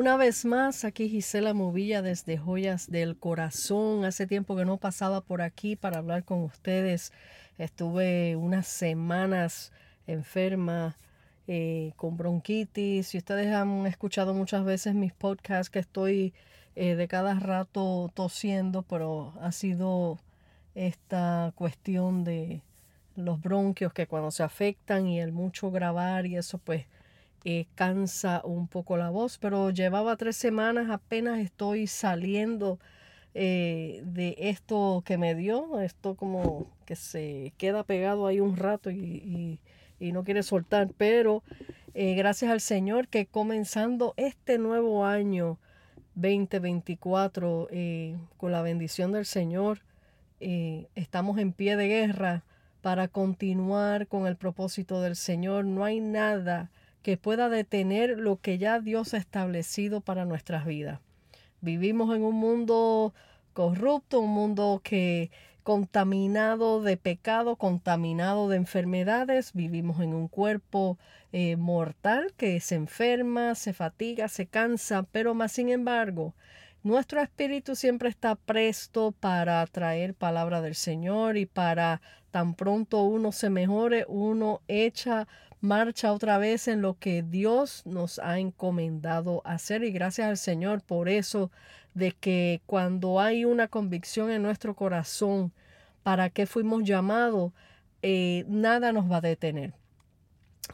Una vez más, aquí Gisela Movilla desde Joyas del Corazón. Hace tiempo que no pasaba por aquí para hablar con ustedes. Estuve unas semanas enferma eh, con bronquitis. Y ustedes han escuchado muchas veces mis podcasts que estoy eh, de cada rato tosiendo, pero ha sido esta cuestión de los bronquios que cuando se afectan y el mucho grabar y eso pues eh, cansa un poco la voz, pero llevaba tres semanas, apenas estoy saliendo eh, de esto que me dio, esto como que se queda pegado ahí un rato y, no quiere soltar, pero eh, gracias al Señor que comenzando este nuevo año 2024, con la bendición del Señor, estamos en pie de guerra para continuar con el propósito del Señor. No hay nada que pueda detener lo que ya Dios ha establecido para nuestras vidas. Vivimos en un mundo corrupto, un mundo que contaminado de pecado, contaminado de enfermedades, vivimos en un cuerpo eh, mortal que se enferma, se fatiga, se cansa, pero más sin embargo, nuestro espíritu siempre está presto para traer palabra del Señor y para tan pronto uno se mejore, uno echa marcha otra vez en lo que Dios nos ha encomendado hacer y gracias al Señor por eso de que cuando hay una convicción en nuestro corazón para qué fuimos llamados, eh, nada nos va a detener.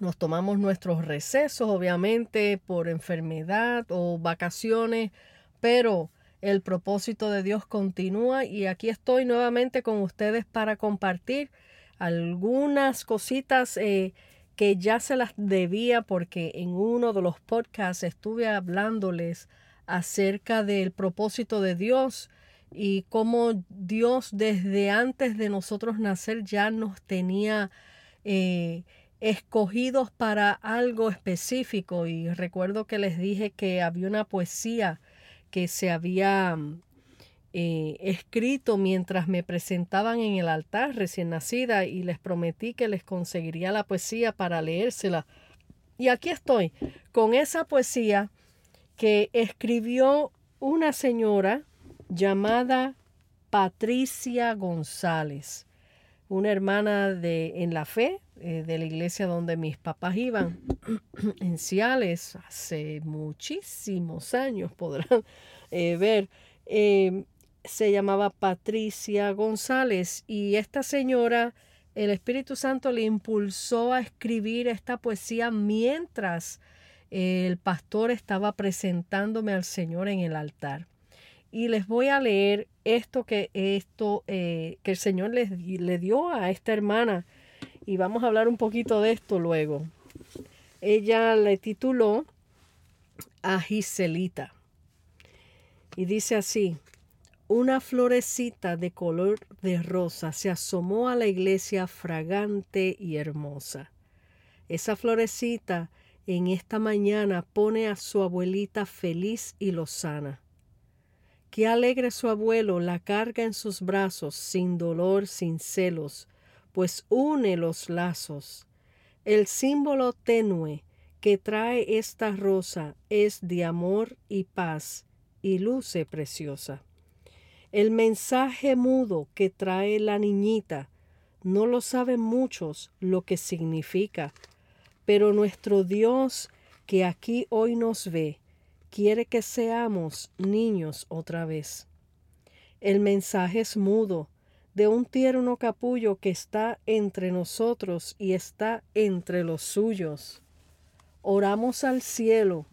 Nos tomamos nuestros recesos, obviamente, por enfermedad o vacaciones, pero el propósito de Dios continúa y aquí estoy nuevamente con ustedes para compartir algunas cositas eh, que ya se las debía porque en uno de los podcasts estuve hablándoles acerca del propósito de Dios y cómo Dios desde antes de nosotros nacer ya nos tenía eh, escogidos para algo específico. Y recuerdo que les dije que había una poesía que se había eh, escrito mientras me presentaban en el altar recién nacida y les prometí que les conseguiría la poesía para leérsela. Y aquí estoy con esa poesía que escribió una señora llamada Patricia González, una hermana de en la fe eh, de la iglesia donde mis papás iban en Ciales hace muchísimos años podrán eh, ver se llamaba Patricia González y esta señora, el Espíritu Santo le impulsó a escribir esta poesía mientras el pastor estaba presentándome al Señor en el altar. Y les voy a leer esto que, esto, eh, que el Señor le, le dio a esta hermana y vamos a hablar un poquito de esto luego. Ella le tituló a Giselita y dice así, una florecita de color de rosa se asomó a la iglesia fragante y hermosa. Esa florecita en esta mañana pone a su abuelita feliz y lozana. Qué alegre su abuelo la carga en sus brazos, sin dolor, sin celos, pues une los lazos. El símbolo tenue que trae esta rosa es de amor y paz, y luce preciosa. El mensaje mudo que trae la niñita no lo saben muchos lo que significa, pero nuestro Dios que aquí hoy nos ve, quiere que seamos niños otra vez. El mensaje es mudo, de un tierno capullo que está entre nosotros y está entre los suyos. Oramos al cielo,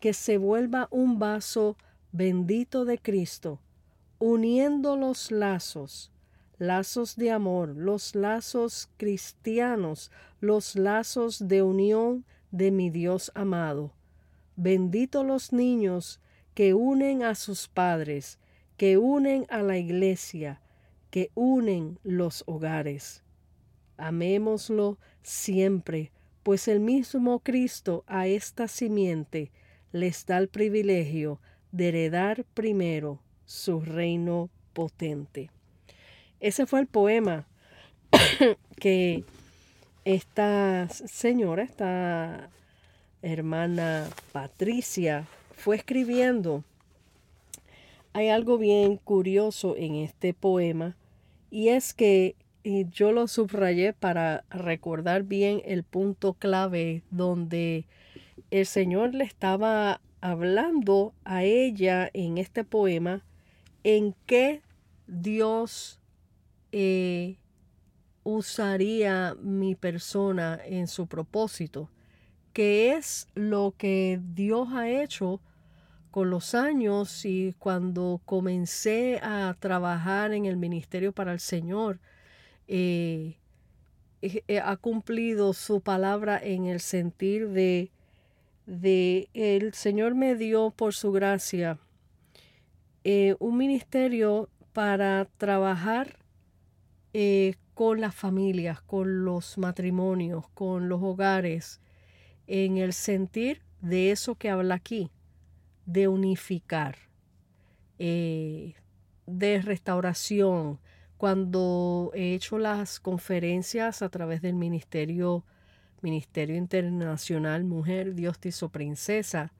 que se vuelva un vaso bendito de Cristo, uniendo los lazos, lazos de amor, los lazos cristianos, los lazos de unión de mi Dios amado. Bendito los niños que unen a sus padres, que unen a la iglesia, que unen los hogares. Amémoslo siempre, pues el mismo Cristo a esta simiente les da el privilegio de heredar primero su reino potente. Ese fue el poema que esta señora, esta hermana Patricia, fue escribiendo, hay algo bien curioso en este poema y es que yo lo subrayé para recordar bien el punto clave donde el Señor le estaba hablando a ella en este poema en qué Dios eh, usaría mi persona en su propósito, que es lo que Dios ha hecho con los años y cuando comencé a trabajar en el ministerio para el Señor, eh, eh, ha cumplido su palabra en el sentir de, de el Señor me dio por su gracia eh, un ministerio para trabajar con las familias, con los matrimonios, con los hogares, en el sentir de eso que habla aquí, de unificar, de restauración, cuando he hecho las conferencias a través del Ministerio, Ministerio Internacional Mujer, Dios te hizo princesa,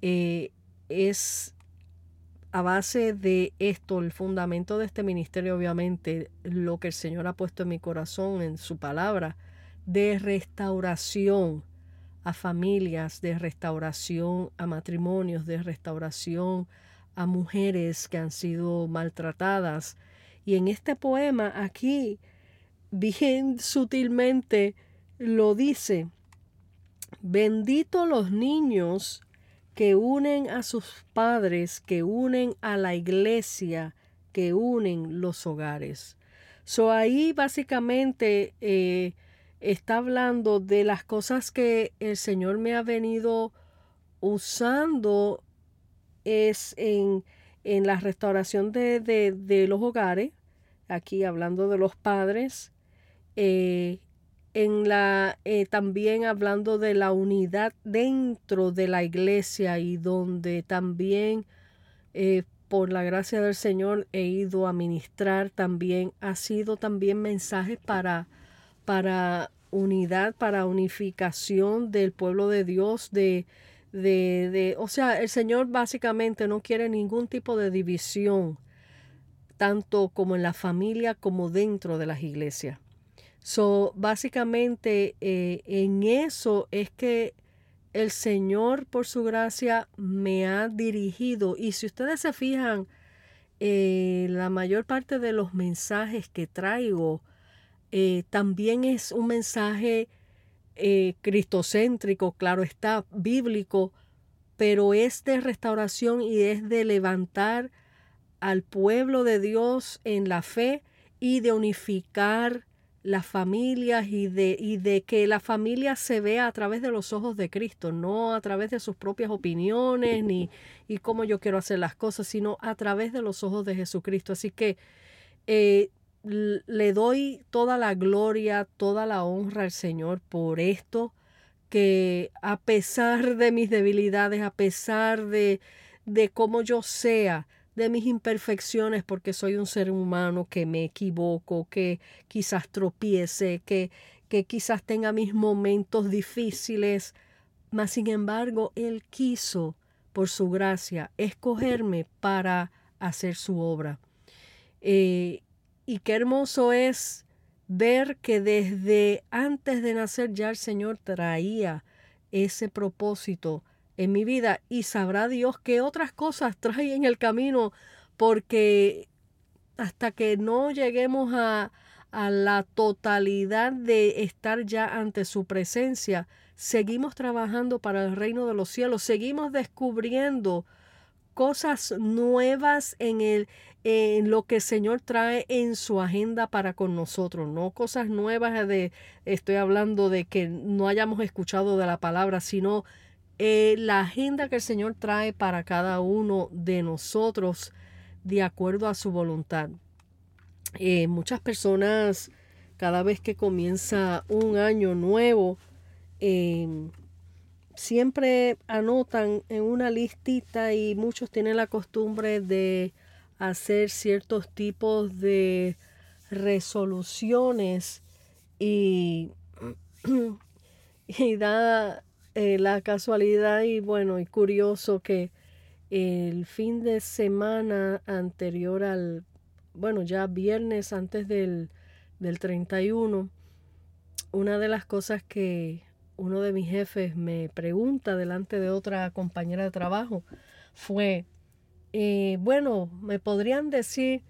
eh, es a base de esto, el fundamento de este ministerio, obviamente, lo que el Señor ha puesto en mi corazón, en su palabra, de restauración a familias, de restauración a matrimonios, de restauración a mujeres que han sido maltratadas, y en este poema aquí, bien sutilmente, lo dice, bendito los niños que unen a sus padres, que unen a la iglesia, que unen los hogares. So ahí básicamente eh, está hablando de las cosas que el Señor me ha venido usando es en en la restauración de, los hogares, aquí hablando de los padres, eh, en la, eh, también hablando de la unidad dentro de la iglesia y donde también eh, por la gracia del Señor he ido a ministrar también, ha sido también mensajes para, para unidad, para unificación del pueblo de Dios, de, de, de, o sea, el Señor básicamente no quiere ningún tipo de división, tanto como en la familia como dentro de las iglesias. So, básicamente eh, en eso es que el Señor, por su gracia, me ha dirigido. Y si ustedes se fijan, eh, la mayor parte de los mensajes que traigo eh, también es un mensaje cristocéntrico, claro está, bíblico, pero es de restauración y es de levantar al pueblo de Dios en la fe y de unificar las familias y de, y de que la familia se vea a través de los ojos de Cristo, no a través de sus propias opiniones ni y cómo yo quiero hacer las cosas, sino a través de los ojos de Jesucristo. Así que eh, le doy toda la gloria, toda la honra al Señor por esto, que a pesar de mis debilidades, a pesar de, de cómo yo sea, de mis imperfecciones, porque soy un ser humano que me equivoco, que quizás tropiece, que, que quizás tenga mis momentos difíciles, mas sin embargo Él quiso, por su gracia, escogerme para hacer su obra. Eh, y qué hermoso es ver que desde antes de nacer ya el Señor traía ese propósito en mi vida y sabrá Dios qué otras cosas trae en el camino porque hasta que no lleguemos a, a la totalidad de estar ya ante su presencia, seguimos trabajando para el reino de los cielos, seguimos descubriendo cosas nuevas en, el, en lo que el Señor trae en su agenda para con nosotros, no cosas nuevas de, estoy hablando de que no hayamos escuchado de la palabra, sino eh, la agenda que el Señor trae para cada uno de nosotros de acuerdo a su voluntad. Eh, muchas personas, cada vez que comienza un año nuevo, eh, siempre anotan en una listita y muchos tienen la costumbre de hacer ciertos tipos de resoluciones y, y da, eh, la casualidad y bueno, y curioso que el fin de semana anterior al, bueno, ya viernes antes del, del 31, una de las cosas que uno de mis jefes me pregunta delante de otra compañera de trabajo fue, eh, bueno, ¿me podrían decir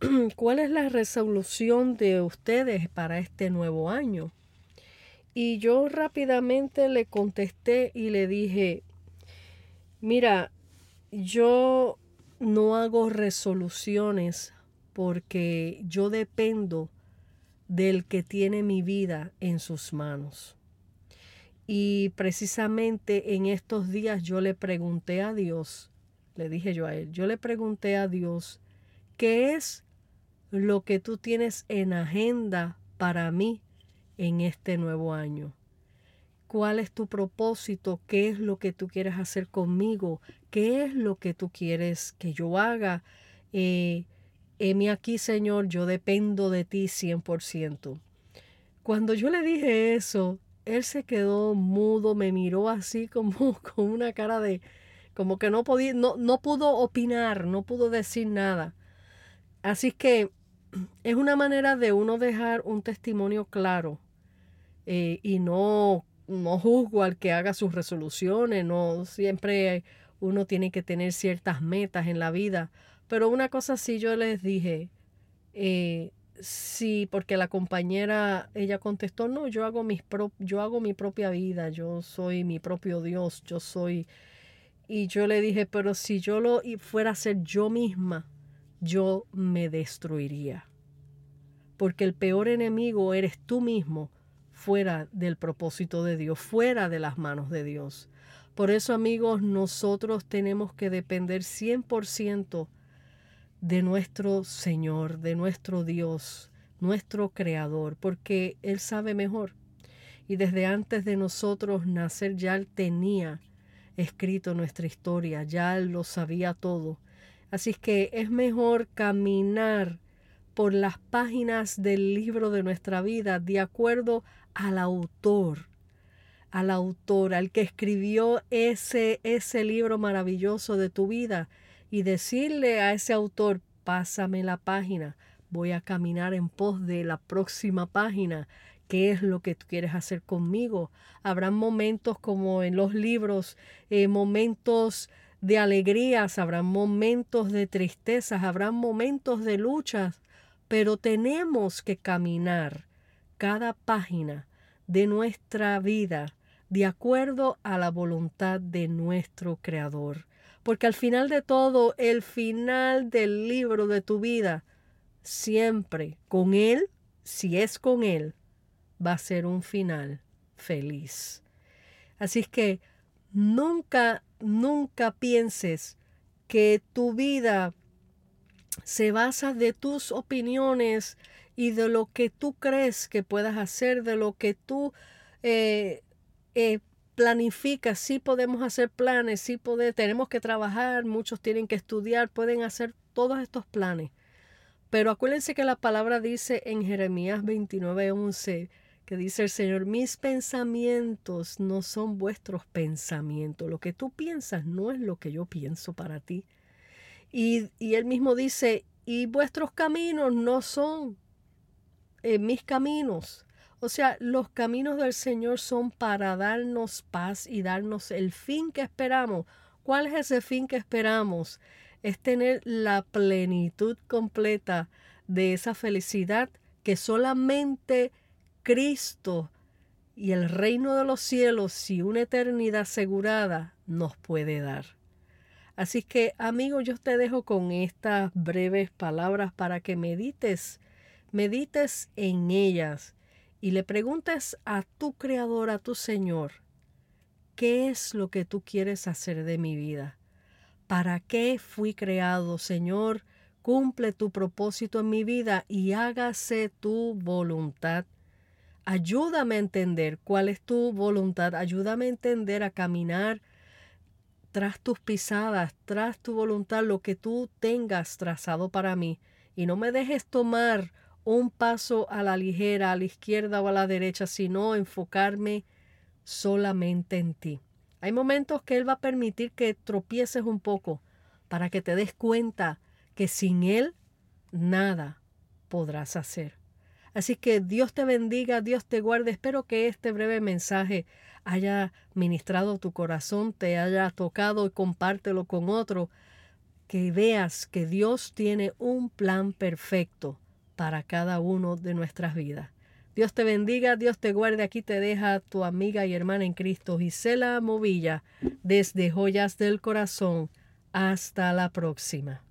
cuál es la resolución de ustedes para este nuevo año? Y yo rápidamente le contesté y le dije, mira, yo no hago resoluciones porque yo dependo del que tiene mi vida en sus manos. Y precisamente en estos días yo le pregunté a Dios, le dije yo a él, yo le pregunté a Dios, ¿qué es lo que tú tienes en agenda para mí en este nuevo año? ¿Cuál es tu propósito? ¿Qué es lo que tú quieres hacer conmigo? ¿Qué es lo que tú quieres que yo haga? Eh, aquí, Señor, yo dependo de ti 100%. Cuando yo le dije eso, él se quedó mudo, me miró así como con una cara de, como que no podía, no, no pudo opinar, no pudo decir nada. Así que es una manera de uno dejar un testimonio claro eh, y no, no juzgo al que haga sus resoluciones, no siempre uno tiene que tener ciertas metas en la vida. Pero una cosa sí yo les dije, eh, Sí, porque la compañera, ella contestó, no, yo hago, mis yo hago mi propia vida, yo soy mi propio Dios, yo soy... Y yo le dije, pero si yo lo fuera a ser yo misma, yo me destruiría. Porque el peor enemigo eres tú mismo fuera del propósito de Dios, fuera de las manos de Dios. Por eso, amigos, nosotros tenemos que depender 100% de nuestro Señor, de nuestro Dios, nuestro Creador, porque Él sabe mejor. Y desde antes de nosotros nacer ya Él tenía escrito nuestra historia, ya Él lo sabía todo. Así que es mejor caminar por las páginas del libro de nuestra vida de acuerdo al autor, al autor, al que escribió ese, ese libro maravilloso de tu vida y decirle a ese autor, pásame la página, voy a caminar en pos de la próxima página. ¿Qué es lo que tú quieres hacer conmigo? Habrán momentos como en los libros, eh, momentos de alegrías, habrán momentos de tristezas, habrán momentos de luchas, pero tenemos que caminar cada página de nuestra vida de acuerdo a la voluntad de nuestro Creador. Porque al final de todo, el final del libro de tu vida, siempre con Él, si es con Él, va a ser un final feliz. Así es que nunca, nunca pienses que tu vida se basa de tus opiniones y de lo que tú crees que puedas hacer, de lo que tú eh, eh, planifica, sí podemos hacer planes, sí podemos, tenemos que trabajar, muchos tienen que estudiar, pueden hacer todos estos planes. Pero acuérdense que la palabra dice en Jeremías 29:11 que dice el Señor, mis pensamientos no son vuestros pensamientos, lo que tú piensas no es lo que yo pienso para ti. Y, y él mismo dice, y vuestros caminos no son eh, mis caminos. O sea, los caminos del Señor son para darnos paz y darnos el fin que esperamos. ¿Cuál es ese fin que esperamos? Es tener la plenitud completa de esa felicidad que solamente Cristo y el reino de los cielos y una eternidad asegurada nos puede dar. Así que, amigo, yo te dejo con estas breves palabras para que medites, medites en ellas y le preguntes a tu Creador, a tu Señor, ¿qué es lo que tú quieres hacer de mi vida? ¿Para qué fui creado, Señor? Cumple tu propósito en mi vida y hágase tu voluntad. Ayúdame a entender cuál es tu voluntad. Ayúdame a entender a caminar tras tus pisadas, tras tu voluntad, lo que tú tengas trazado para mí. Y no me dejes tomar un paso a la ligera, a la izquierda o a la derecha, sino enfocarme solamente en ti. Hay momentos que Él va a permitir que tropieces un poco para que te des cuenta que sin Él nada podrás hacer. Así que Dios te bendiga, Dios te guarde. Espero que este breve mensaje haya ministrado tu corazón, te haya tocado y compártelo con otro. Que veas que Dios tiene un plan perfecto para cada uno de nuestras vidas. Dios te bendiga, Dios te guarde. Aquí te deja tu amiga y hermana en Cristo, Gisela Movilla, desde Joyas del Corazón. Hasta la próxima.